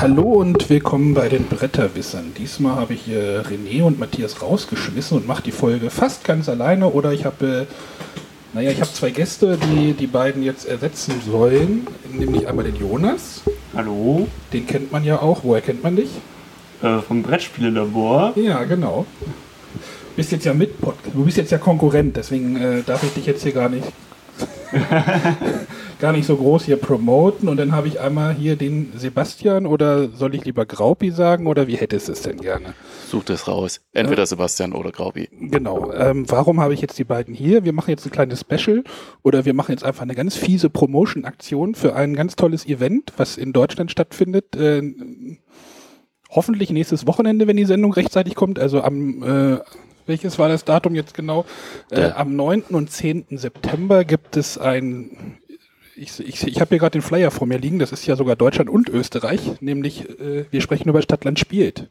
Hallo und willkommen bei den Bretterwissern. Diesmal habe ich hier René und Matthias rausgeschmissen und mache die Folge fast ganz alleine oder ich habe, äh, naja, ich habe zwei Gäste, die die beiden jetzt ersetzen sollen, nämlich einmal den Jonas. Hallo. Den kennt man ja auch. Woher kennt man dich? Äh, vom Brettspielelabor. Ja, genau. Du bist jetzt ja mit Du bist jetzt ja Konkurrent, deswegen äh, darf ich dich jetzt hier gar nicht gar nicht so groß hier promoten. Und dann habe ich einmal hier den Sebastian oder soll ich lieber Graupi sagen oder wie hättest du es denn gerne? Such das raus. Entweder Sebastian oder Graupi. Genau. Ähm, warum habe ich jetzt die beiden hier? Wir machen jetzt ein kleines Special oder wir machen jetzt einfach eine ganz fiese Promotion-Aktion für ein ganz tolles Event, was in Deutschland stattfindet. Äh, hoffentlich nächstes Wochenende, wenn die Sendung rechtzeitig kommt. Also am äh, welches war das Datum jetzt genau? Äh, am 9. und 10. September gibt es ein ich, ich, ich habe hier gerade den Flyer vor mir liegen, das ist ja sogar Deutschland und Österreich, nämlich äh, wir sprechen über Stadtland spielt.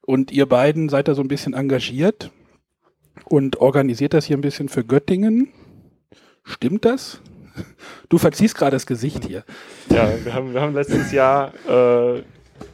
Und ihr beiden seid da so ein bisschen engagiert und organisiert das hier ein bisschen für Göttingen. Stimmt das? Du verziehst gerade das Gesicht hier. Ja, wir haben, wir haben letztes Jahr äh,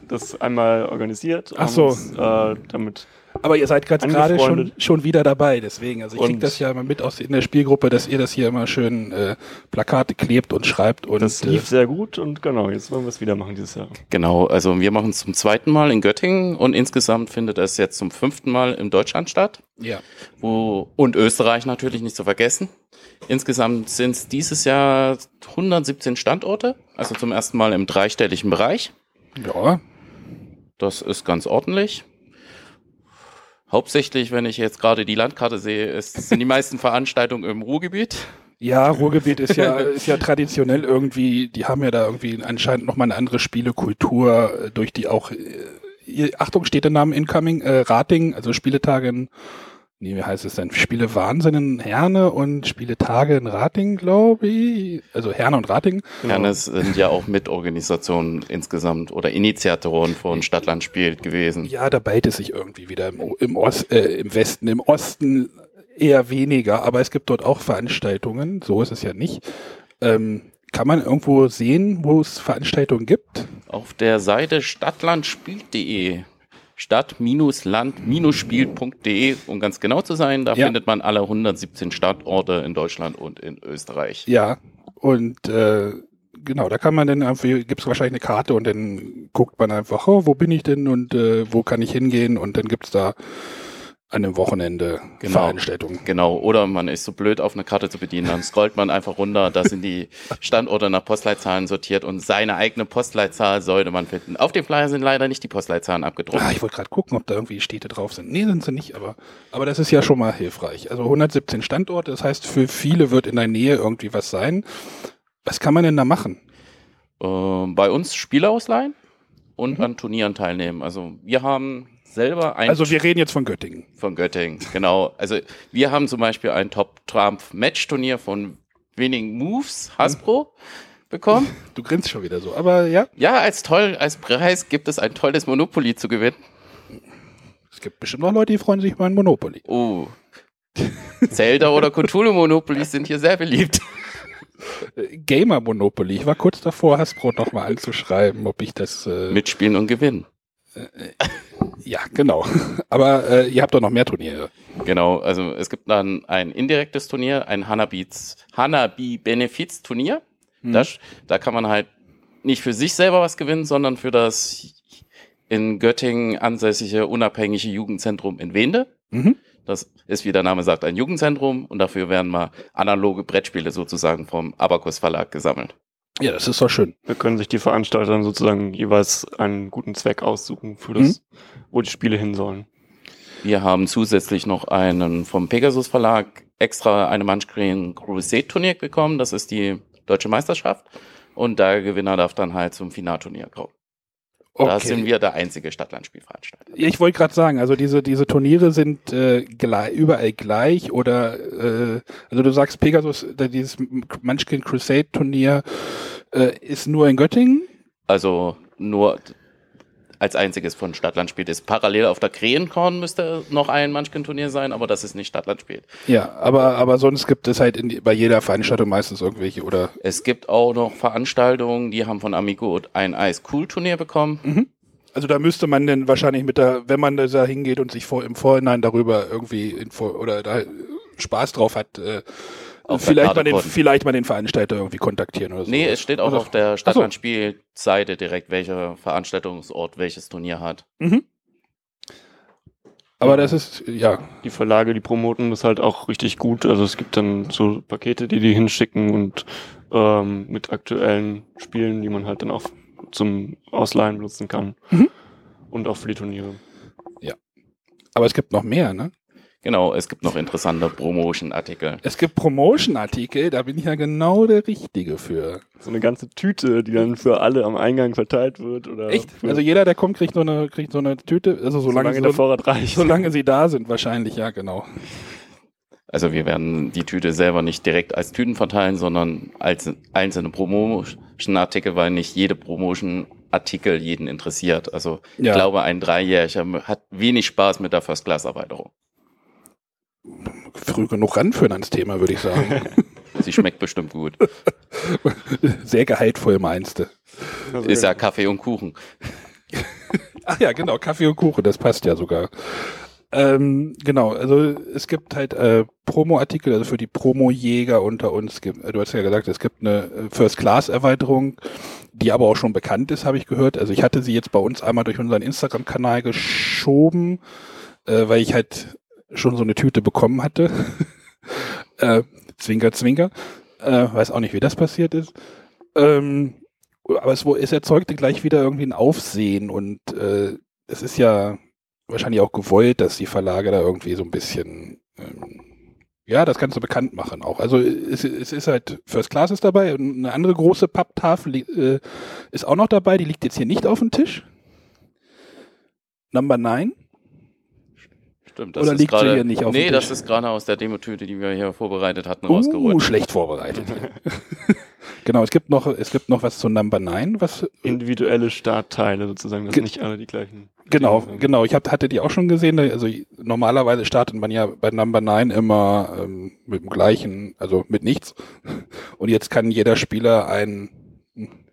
das einmal organisiert. Ach so. Uns, äh, damit aber ihr seid gerade schon, schon wieder dabei, deswegen. Also ich kriege das ja immer mit aus in der Spielgruppe, dass ihr das hier immer schön äh, Plakate klebt und schreibt. Und, das lief äh, sehr gut und genau, jetzt wollen wir es wieder machen dieses Jahr. Genau, also wir machen es zum zweiten Mal in Göttingen und insgesamt findet es jetzt zum fünften Mal in Deutschland statt. Ja. Wo, und Österreich natürlich nicht zu vergessen. Insgesamt sind es dieses Jahr 117 Standorte, also zum ersten Mal im dreistelligen Bereich. Ja. Das ist ganz ordentlich. Hauptsächlich, wenn ich jetzt gerade die Landkarte sehe, ist, sind die meisten Veranstaltungen im Ruhrgebiet. Ja, Ruhrgebiet ist ja, ist ja traditionell irgendwie, die haben ja da irgendwie anscheinend nochmal eine andere Spielekultur, äh, durch die auch, äh, Achtung, steht der Name incoming, äh, Rating, also Spieletage in nee, wie heißt es denn? Spiele Wahnsinn in Herne und Spiele Tage in Rating, glaube ich. Also Herne und Rating. Herne sind ja auch Mitorganisationen insgesamt oder Initiatoren von Stadtland spielt gewesen. Ja, da beitet es sich irgendwie wieder im, im, Ost, äh, im Westen, im Osten eher weniger, aber es gibt dort auch Veranstaltungen, so ist es ja nicht. Ähm, kann man irgendwo sehen, wo es Veranstaltungen gibt? Auf der Seite stadtlandspielt.de stadt-land-spiel.de, um ganz genau zu sein. Da ja. findet man alle 117 Standorte in Deutschland und in Österreich. Ja, und äh, genau, da kann man dann irgendwie, gibt es wahrscheinlich eine Karte und dann guckt man einfach, oh, wo bin ich denn und äh, wo kann ich hingehen und dann gibt es da an dem Wochenende genau, Veranstaltungen. Genau, oder man ist so blöd, auf eine Karte zu bedienen, dann scrollt man einfach runter, da sind die Standorte nach Postleitzahlen sortiert und seine eigene Postleitzahl sollte man finden. Auf dem Flyer sind leider nicht die Postleitzahlen abgedruckt. Ah, ich wollte gerade gucken, ob da irgendwie Städte drauf sind. Nee, sind sie nicht, aber, aber das ist ja schon mal hilfreich. Also 117 Standorte, das heißt, für viele wird in der Nähe irgendwie was sein. Was kann man denn da machen? Äh, bei uns Spiele ausleihen und mhm. an Turnieren teilnehmen. Also wir haben selber ein. Also wir reden jetzt von Göttingen. Von Göttingen, genau. Also wir haben zum Beispiel ein Top-Trump-Match-Turnier von Winning Moves Hasbro bekommen. Du grinst schon wieder so, aber ja. Ja, als toll, als Preis gibt es ein tolles Monopoly zu gewinnen. Es gibt bestimmt noch Leute, die freuen sich über ein Monopoly. Oh. Zelda oder Cthulhu Monopoly sind hier sehr beliebt. Gamer Monopoly. Ich war kurz davor, Hasbro nochmal anzuschreiben, ob ich das. Äh Mitspielen und gewinnen. Ja, genau. Aber äh, ihr habt doch noch mehr Turniere. Genau, also es gibt dann ein indirektes Turnier, ein Hanabi, Hanabi Benefiz Turnier. Hm. Das, da kann man halt nicht für sich selber was gewinnen, sondern für das in Göttingen ansässige unabhängige Jugendzentrum in Wende. Mhm. Das ist, wie der Name sagt, ein Jugendzentrum und dafür werden mal analoge Brettspiele sozusagen vom Abacus Verlag gesammelt. Ja, das ist doch schön. Da können sich die Veranstalter sozusagen jeweils einen guten Zweck aussuchen, für das, mhm. wo die Spiele hin sollen. Wir haben zusätzlich noch einen vom Pegasus Verlag extra eine Munchgreen Crusade Turnier bekommen. Das ist die deutsche Meisterschaft. Und der Gewinner darf dann halt zum Finalturnier kommen. Okay. Da sind wir der einzige Stadtlandspielveranstalter. Ja, ich wollte gerade sagen, also diese, diese Turniere sind äh, gleich, überall gleich oder äh, also du sagst Pegasus, dieses Munchkin Crusade Turnier äh, ist nur in Göttingen? Also nur als einziges von Stadtland spielt. Ist parallel auf der Krähenkorn müsste noch ein Munchkin-Turnier sein, aber das ist nicht Stadtland spielt. Ja, aber, aber sonst gibt es halt in, bei jeder Veranstaltung meistens irgendwelche oder. Es gibt auch noch Veranstaltungen, die haben von Amigo ein Ice-Cool-Turnier bekommen. Mhm. Also da müsste man denn wahrscheinlich mit der, wenn man da hingeht und sich vor, im Vorhinein darüber irgendwie info, oder da Spaß drauf hat, äh, vielleicht mal, den, vielleicht mal den Veranstalter irgendwie kontaktieren oder so. Nee, es steht auch also, auf der Stadtlandspielseite direkt, welcher Veranstaltungsort welches Turnier hat. Mhm. Aber das ist, ja. Die Verlage, die promoten das halt auch richtig gut. Also es gibt dann so Pakete, die die hinschicken und ähm, mit aktuellen Spielen, die man halt dann auch zum Ausleihen benutzen kann. Mhm. Und auch für die Turniere. Ja. Aber es gibt noch mehr, ne? Genau, es gibt noch interessante Promotion-Artikel. Es gibt Promotion-Artikel, da bin ich ja genau der Richtige für. So eine ganze Tüte, die dann für alle am Eingang verteilt wird. Oder Echt? Also jeder, der kommt, kriegt so eine, kriegt so eine Tüte, also solange, solange der Vorrat reicht. Solange sie da sind, wahrscheinlich, ja, genau. Also wir werden die Tüte selber nicht direkt als Tüten verteilen, sondern als einzelne Promotion-Artikel, weil nicht jede Promotion-Artikel jeden interessiert. Also ja. ich glaube, ein Dreijähriger hat wenig Spaß mit der First-Class-Erweiterung früh genug ranführen ans Thema, würde ich sagen. Sie schmeckt bestimmt gut. Sehr gehaltvoll meinst du. Ist ja Kaffee und Kuchen. Ach ja, genau, Kaffee und Kuchen, das passt ja sogar. Ähm, genau, also es gibt halt äh, Promo-Artikel, also für die Promo-Jäger unter uns. Gibt, du hast ja gesagt, es gibt eine äh, First-Class-Erweiterung, die aber auch schon bekannt ist, habe ich gehört. Also ich hatte sie jetzt bei uns einmal durch unseren Instagram-Kanal geschoben, äh, weil ich halt schon so eine Tüte bekommen hatte. äh, zwinker, zwinker. Äh, weiß auch nicht, wie das passiert ist. Ähm, aber es, es erzeugte gleich wieder irgendwie ein Aufsehen und äh, es ist ja wahrscheinlich auch gewollt, dass die Verlage da irgendwie so ein bisschen ähm, ja, das Ganze bekannt machen auch. Also es, es ist halt First Class ist dabei und eine andere große Papptafel äh, ist auch noch dabei, die liegt jetzt hier nicht auf dem Tisch. Number 9. Stimmt, das Oder liegt grade, sie hier nicht auf Nee, das ist gerade aus der Demotüte, die wir hier vorbereitet hatten, uh, rausgeholt. schlecht vorbereitet. genau, es gibt noch, es gibt noch was zu Number 9, was. Individuelle Startteile sozusagen, dass nicht alle die gleichen. Genau, genau. Ich hab, hatte die auch schon gesehen. Also normalerweise startet man ja bei Number 9 immer ähm, mit dem gleichen, also mit nichts. Und jetzt kann jeder Spieler ein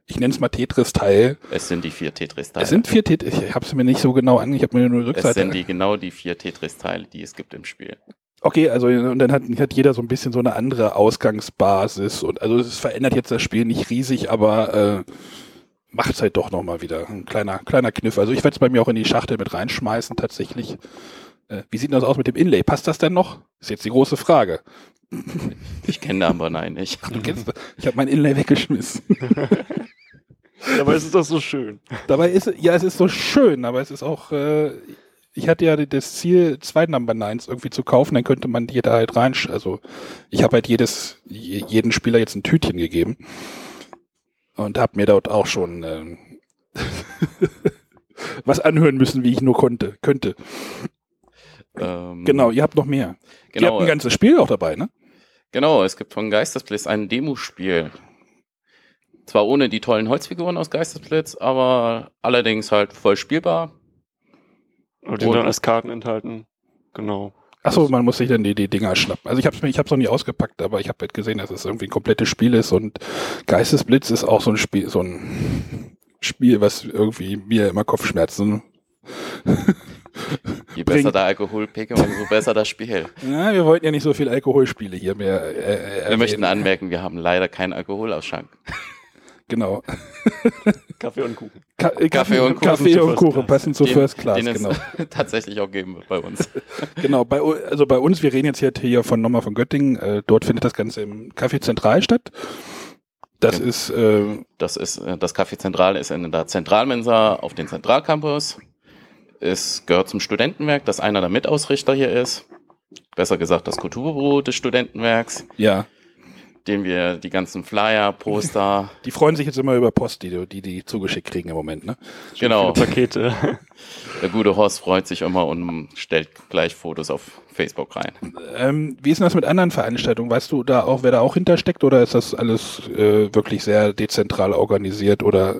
ich nenne es mal Tetris-Teil. Es sind die vier Tetris-Teile. Es sind vier Tetris. Ich habe es mir nicht so genau ange, ich habe mir nur die Rückseite. Es sind die genau die vier Tetris-Teile, die es gibt im Spiel. Okay, also und dann hat, hat jeder so ein bisschen so eine andere Ausgangsbasis und also es verändert jetzt das Spiel nicht riesig, aber äh, macht es halt doch nochmal wieder. Ein kleiner, kleiner Kniff. Also ich werde es bei mir auch in die Schachtel mit reinschmeißen, tatsächlich. Äh, wie sieht das aus mit dem Inlay? Passt das denn noch? Ist jetzt die große Frage. Ich kenne aber nein nicht. Ach, du kennst, ich habe mein Inlay weggeschmissen. Dabei ist es doch so schön. Dabei ist ja, es ist so schön, aber es ist auch, äh, ich hatte ja das Ziel, zwei Number Nines irgendwie zu kaufen, dann könnte man die da halt rein, also ich habe halt jedes, jeden Spieler jetzt ein Tütchen gegeben und habe mir dort auch schon äh, was anhören müssen, wie ich nur konnte, könnte. Ähm, genau, ihr habt noch mehr. Genau, ihr habt ein ganzes Spiel auch dabei, ne? Genau, es gibt von Geistersbliss ein Demospiel. Zwar ohne die tollen Holzfiguren aus Geistesblitz, aber allerdings halt voll spielbar. Und die dann als Karten enthalten. Genau. Achso, man muss sich dann die, die Dinger schnappen. Also ich habe es ich hab's noch nie ausgepackt, aber ich habe halt gesehen, dass es irgendwie ein komplettes Spiel ist und Geistesblitz ist auch so ein Spiel, so ein Spiel, was irgendwie mir immer Kopfschmerzen Je besser bringt. der Alkoholpegel, umso besser das Spiel. Ja, wir wollten ja nicht so viel Alkoholspiele hier mehr. Äh, äh wir möchten anmerken, wir haben leider keinen Alkoholausschank. Genau. Kaffee und Kuchen. Ka äh, Kaffee, und Kuchen, Kaffee und Kuchen passen zu First Class, den genau. tatsächlich auch geben wird bei uns. genau, bei, also bei uns, wir reden jetzt hier von nochmal von Göttingen, äh, dort findet das Ganze im Café Zentral statt. Das ja. ist, äh, das ist, äh, das Café Zentral ist in der Zentralmensa auf den Zentralcampus. Es gehört zum Studentenwerk, das einer der Mitausrichter hier ist. Besser gesagt, das Kulturbüro des Studentenwerks. Ja den wir die ganzen Flyer, Poster. Die freuen sich jetzt immer über Post, die die, die zugeschickt kriegen im Moment, ne? Genau. Pakete. Der gute Horst freut sich immer und stellt gleich Fotos auf Facebook rein. Ähm, wie ist denn das mit anderen Veranstaltungen? Weißt du da auch, wer da auch hintersteckt oder ist das alles äh, wirklich sehr dezentral organisiert oder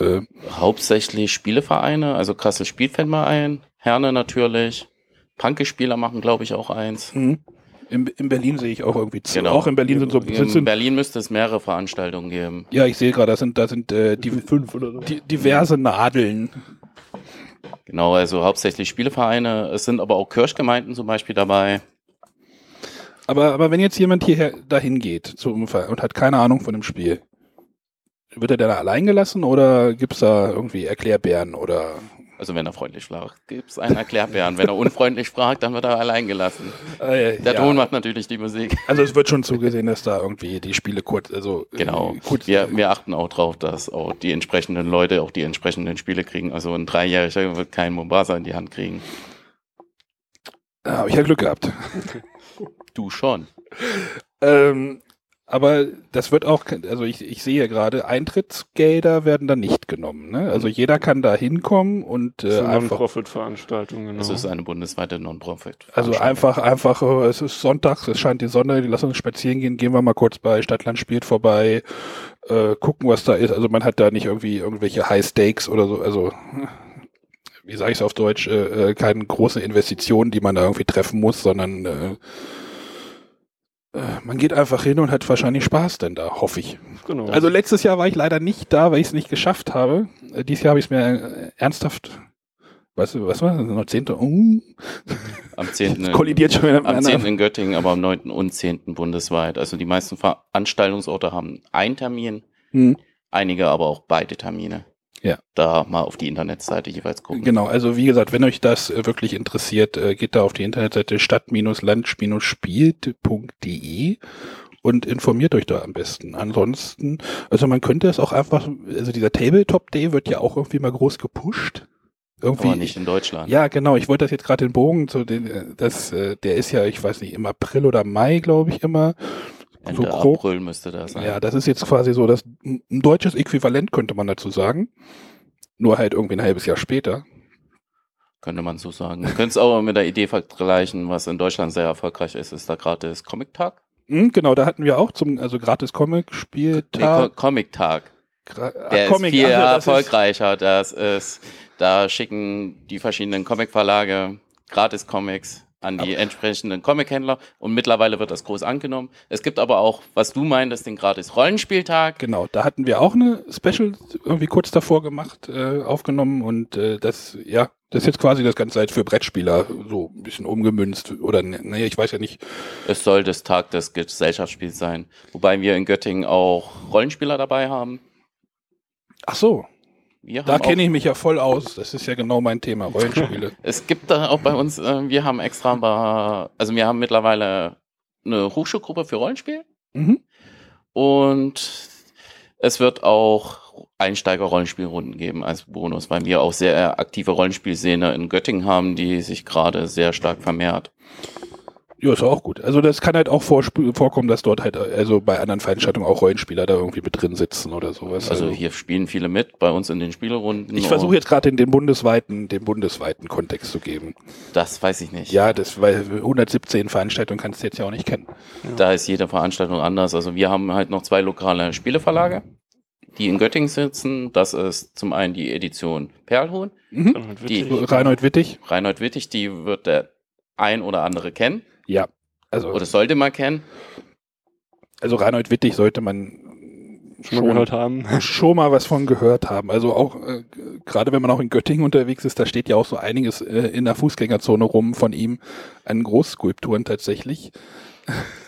Äh, Hauptsächlich Spielevereine, also Kassel spielt ein, Herne natürlich. Panke-Spieler machen, glaube ich, auch eins. hm. In, in Berlin sehe ich auch irgendwie zu. Genau. Auch in Berlin sind so In sind, Berlin müsste es mehrere Veranstaltungen geben. Ja, ich sehe gerade, da sind, da sind äh, die, Fünf oder so. die, diverse Nadeln. Genau, also hauptsächlich Spielevereine. Es sind aber auch Kirchgemeinden zum Beispiel dabei. Aber, aber wenn jetzt jemand hierher dahin geht zum Unfall und hat keine Ahnung von dem Spiel, wird er dann allein gelassen oder gibt's da irgendwie Erklärbären oder Also wenn er freundlich fragt, gibt es einen Erklärbären. wenn er unfreundlich fragt, dann wird er allein gelassen. äh, Der ja. Ton macht natürlich die Musik. Also es wird schon zugesehen, dass da irgendwie die Spiele kurz, also äh, Genau. kurz, Wir, wir achten auch drauf, dass auch die entsprechenden Leute auch die entsprechenden Spiele kriegen. Also ein Dreijähriger wird kein Mombasa in die Hand kriegen. Da habe ich ja Glück gehabt. Du schon. Ähm, aber das wird auch, also ich, ich sehe gerade, Eintrittsgelder werden da nicht genommen. Ne? Also jeder kann da hinkommen und äh, ist eine einfach, Non-Profit-Veranstaltung, genau. Das ist eine bundesweite Non-Profit. also einfach, einfach, es ist Sonntag, es scheint die Sonne, die lassen uns spazieren gehen, gehen wir mal kurz bei Stadtland spielt vorbei, äh, gucken, was da ist. Also man hat da nicht irgendwie irgendwelche High Stakes oder so, also wie sage ich es auf Deutsch, äh, äh, keine große Investition, die man da irgendwie treffen muss, sondern äh, man geht einfach hin und hat wahrscheinlich Spaß denn da, hoffe ich. genau. Also letztes Jahr war ich leider nicht da, weil ich es nicht geschafft habe. Äh, Dieses Jahr habe ich es mir äh, ernsthaft, weißt du, was war das? Noch 10. Uh, Am 10. das kollidiert schon wieder Am 10. miteinander. in Göttingen, aber am 9. und 10. bundesweit. Also die meisten Veranstaltungsorte haben einen Termin, Hm, einige aber auch beide Termine. Ja. Da mal auf die Internetseite jeweils gucken. Genau, also wie gesagt, wenn euch das äh, wirklich interessiert, äh, geht da auf die Internetseite stadt-land-spielt.de und informiert euch da am besten. Ansonsten, also man könnte es auch einfach, also dieser Tabletop Day wird ja auch irgendwie mal groß gepusht. Irgendwie, Aber nicht in Deutschland. Ja, genau. Ich wollte das jetzt gerade den Bogen zu den, äh, das, äh, der ist ja, ich weiß nicht, im April oder Mai, glaube ich, immer. Ende so grob. April müsste das sein. Ja, das ist jetzt quasi so das ein deutsches Äquivalent, könnte man dazu sagen. Nur halt irgendwie ein halbes Jahr später. Könnte man so sagen. Können es auch mit der Idee vergleichen, was in Deutschland sehr erfolgreich ist, ist da gratis Comic-Tag. Hm, genau, da hatten wir auch zum, also gratis Nee, Co Comic-Spieltag. Comic-Tag. Gra- Der Comic, ist viel ist- erfolgreicher. Das ist, da schicken die verschiedenen Comic-Verlage gratis Comics an die entsprechenden Comic-Händler und mittlerweile wird das groß angenommen. Es gibt aber auch, was du meintest, den gratis Rollenspieltag. Genau, da hatten wir auch eine Special irgendwie kurz davor gemacht, äh, aufgenommen und äh, das, ja, das ist jetzt quasi das Ganze halt für Brettspieler so ein bisschen umgemünzt oder nee, ich weiß ja nicht. Es soll das Tag des Gesellschaftsspiels sein, wobei wir in Göttingen auch Rollenspieler dabei haben. Ach so, da kenne ich mich ja voll aus. Das ist ja genau mein Thema, Rollenspiele. Es gibt da auch bei uns, äh, wir haben extra, bei- also wir haben mittlerweile eine Hochschulgruppe für Rollenspiel mhm. und es wird auch Einsteiger-Rollenspielrunden geben als Bonus, weil wir auch sehr aktive Rollenspielszene in Göttingen haben, die sich gerade sehr stark vermehrt. Ja, ist auch gut. Also das kann halt auch vorkommen, dass dort halt, also bei anderen Veranstaltungen auch Rollenspieler da irgendwie mit drin sitzen oder sowas. Also hier spielen viele mit bei uns in den Spielerunden. ich versuche jetzt gerade den, den bundesweiten, den bundesweiten Kontext zu geben. Das weiß ich nicht. Ja, das, weil 117 Veranstaltungen kannst du jetzt ja auch nicht kennen. Da ist jede Veranstaltung anders. Also wir haben halt noch zwei lokale Spieleverlage, die in Göttingen sitzen. Das ist zum einen die Edition Perlhuhn. Mhm. Die- Reinhold Wittig. Reinhold Wittig, die wird der ein oder andere kennen Ja. Also, oder sollte man kennen. also Reinhold Wittig sollte man schon mal gehört haben. schon mal was von gehört haben. Also auch äh, gerade wenn man auch in Göttingen unterwegs ist, da steht ja auch so einiges äh, in der Fußgängerzone rum von ihm an Großskulpturen tatsächlich.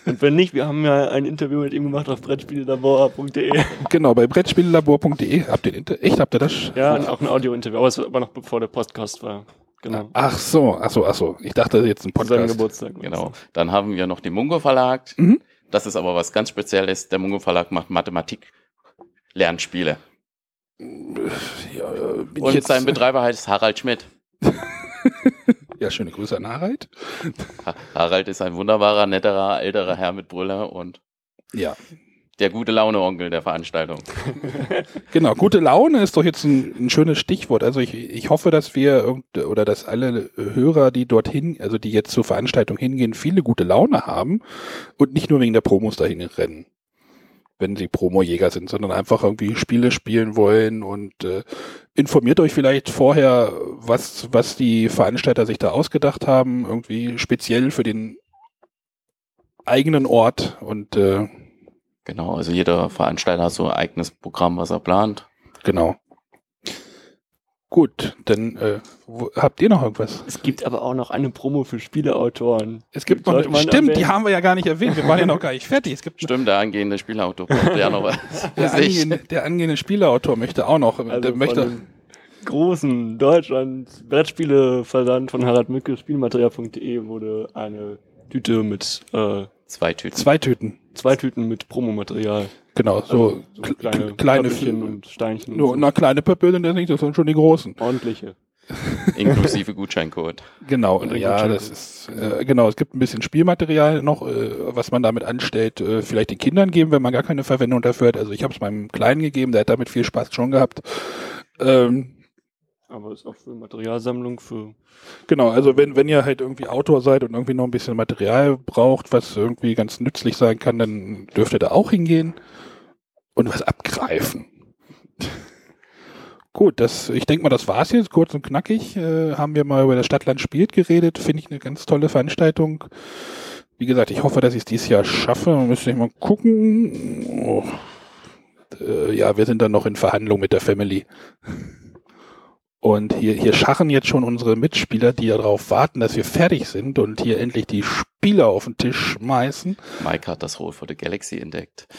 Und wenn nicht, wir haben ja ein Interview mit ihm gemacht auf brettspiellabor.de. Genau, bei brettspiellabor.de habt ihr Inter echt habt ihr das? Ja, auch ein Audio-Interview, aber es war noch bevor der Podcast war. Genau. Ach so, ach so, ach so. Ich dachte jetzt ein Zu seinem Podcast. Geburtstag. Genau. Dann haben wir noch den Mungo Verlag. Mhm. Das ist aber was ganz Spezielles. Der Mungo Verlag macht Mathematik. Lernspiele. Ja, äh, Und jetzt, sein Betreiber heißt Harald Schmidt. Ja, schöne Grüße an Harald. Ha- Harald ist ein wunderbarer, netterer, älterer Herr mit Brille und Ja, der gute Laune-Onkel der Veranstaltung. genau. Gute Laune ist doch jetzt ein, ein schönes Stichwort. Also ich, ich hoffe, dass wir oder dass alle Hörer, die dorthin, also die jetzt zur Veranstaltung hingehen, viele gute Laune haben und nicht nur wegen der Promos dahin rennen. wenn sie Promojäger sind, sondern einfach irgendwie Spiele spielen wollen und äh, informiert euch vielleicht vorher, was, was die Veranstalter sich da ausgedacht haben, irgendwie speziell für den eigenen Ort und äh, Genau, also jeder Veranstalter hat so ein eigenes Programm, was er plant. genau. Gut, dann äh, wo, habt ihr noch irgendwas? Es gibt aber auch noch eine Promo für Spieleautoren. Es gibt noch, stimmt, die erwähnen. haben wir ja gar nicht erwähnt. Wir waren ja noch gar nicht fertig. Es gibt Stimmt, der angehende Spielautor braucht ja noch was. der, angehende, der angehende Spieleautor möchte auch noch, Also möchte, großen Deutschland Brettspieleversand von Harald Mücke, Spielmaterial.de wurde eine Tüte mit, äh, Zwei Tüten. zwei Tüten. zwei Tüten mit Promomaterial. Genau, so, Also kl- kleine, kleine Pappelchen und Steinchen. Nur, und na, kleine Pöppel sind das nicht, das sind schon die großen. so. Ordentliche. Inklusive Gutscheincode. Genau, Und ja, das ist, äh, genau, es gibt ein bisschen Spielmaterial noch, äh, was man damit anstellt, äh, vielleicht den Kindern geben, wenn man gar keine Verwendung dafür hat. Also ich habe es meinem Kleinen gegeben, der hat damit viel Spaß schon gehabt. Ähm, Aber ist auch für Materialsammlung, für Genau, also wenn, wenn ihr halt irgendwie Autor seid und irgendwie noch ein bisschen Material braucht, was irgendwie ganz nützlich sein kann, dann dürft ihr da auch hingehen und was abgreifen. Gut, das, ich denke mal, das war's jetzt, kurz und knackig. Äh, haben wir mal über das Stadtland spielt geredet, finde ich eine ganz tolle Veranstaltung. Wie gesagt, ich hoffe, dass ich es dieses Jahr schaffe. Müsste ich mal gucken. Oh. Äh, ja, wir sind dann noch in Verhandlung mit der Family. Und hier, hier scharren jetzt schon unsere Mitspieler, die ja darauf warten, dass wir fertig sind und hier endlich die Spiele auf den Tisch schmeißen. Mike hat das Roll for the Galaxy entdeckt.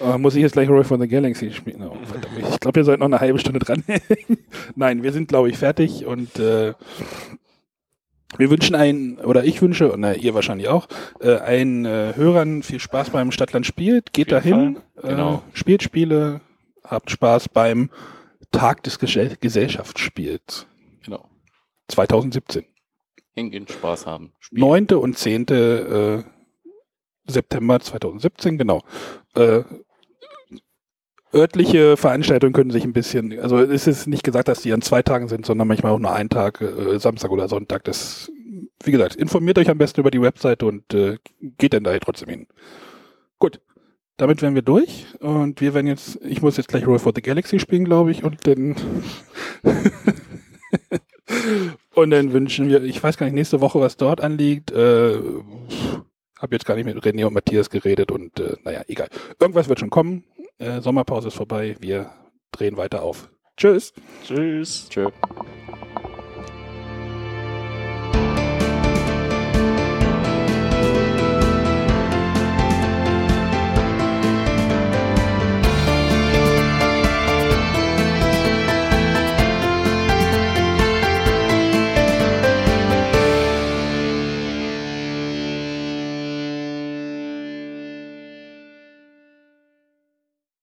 Äh, muss ich jetzt gleich Roy for the Galaxy spielen? Oh, ich glaube, ihr seid noch eine halbe Stunde dran. Nein, wir sind, glaube ich, fertig und äh, wir wünschen einen, oder ich wünsche, und na, ihr wahrscheinlich auch, äh, allen äh, Hörern viel Spaß beim Stadtland spielt. Geht dahin. Genau. äh, spielt Spiele, habt Spaß beim Tag des Gesell Gesellschaftsspiels Genau. 2017. Hingehen, Spaß haben. Spielen. 9. und 10. Äh, September 2017, genau. Äh, örtliche Veranstaltungen können sich ein bisschen, also es ist nicht gesagt, dass die an zwei Tagen sind, sondern manchmal auch nur einen Tag, äh, Samstag oder Sonntag. Das, wie gesagt, informiert euch am besten über die Webseite und äh, geht dann da trotzdem hin. Gut. Damit wären wir durch und wir werden jetzt, ich muss jetzt gleich Roll for the Galaxy spielen, glaube ich, und dann und dann wünschen wir, ich weiß gar nicht, nächste Woche, was dort anliegt. Äh, hab jetzt gar nicht mit René und Matthias geredet und äh, naja, egal. Irgendwas wird schon kommen. Äh, Sommerpause ist vorbei. Wir drehen weiter auf. Tschüss. Tschüss. Tschö.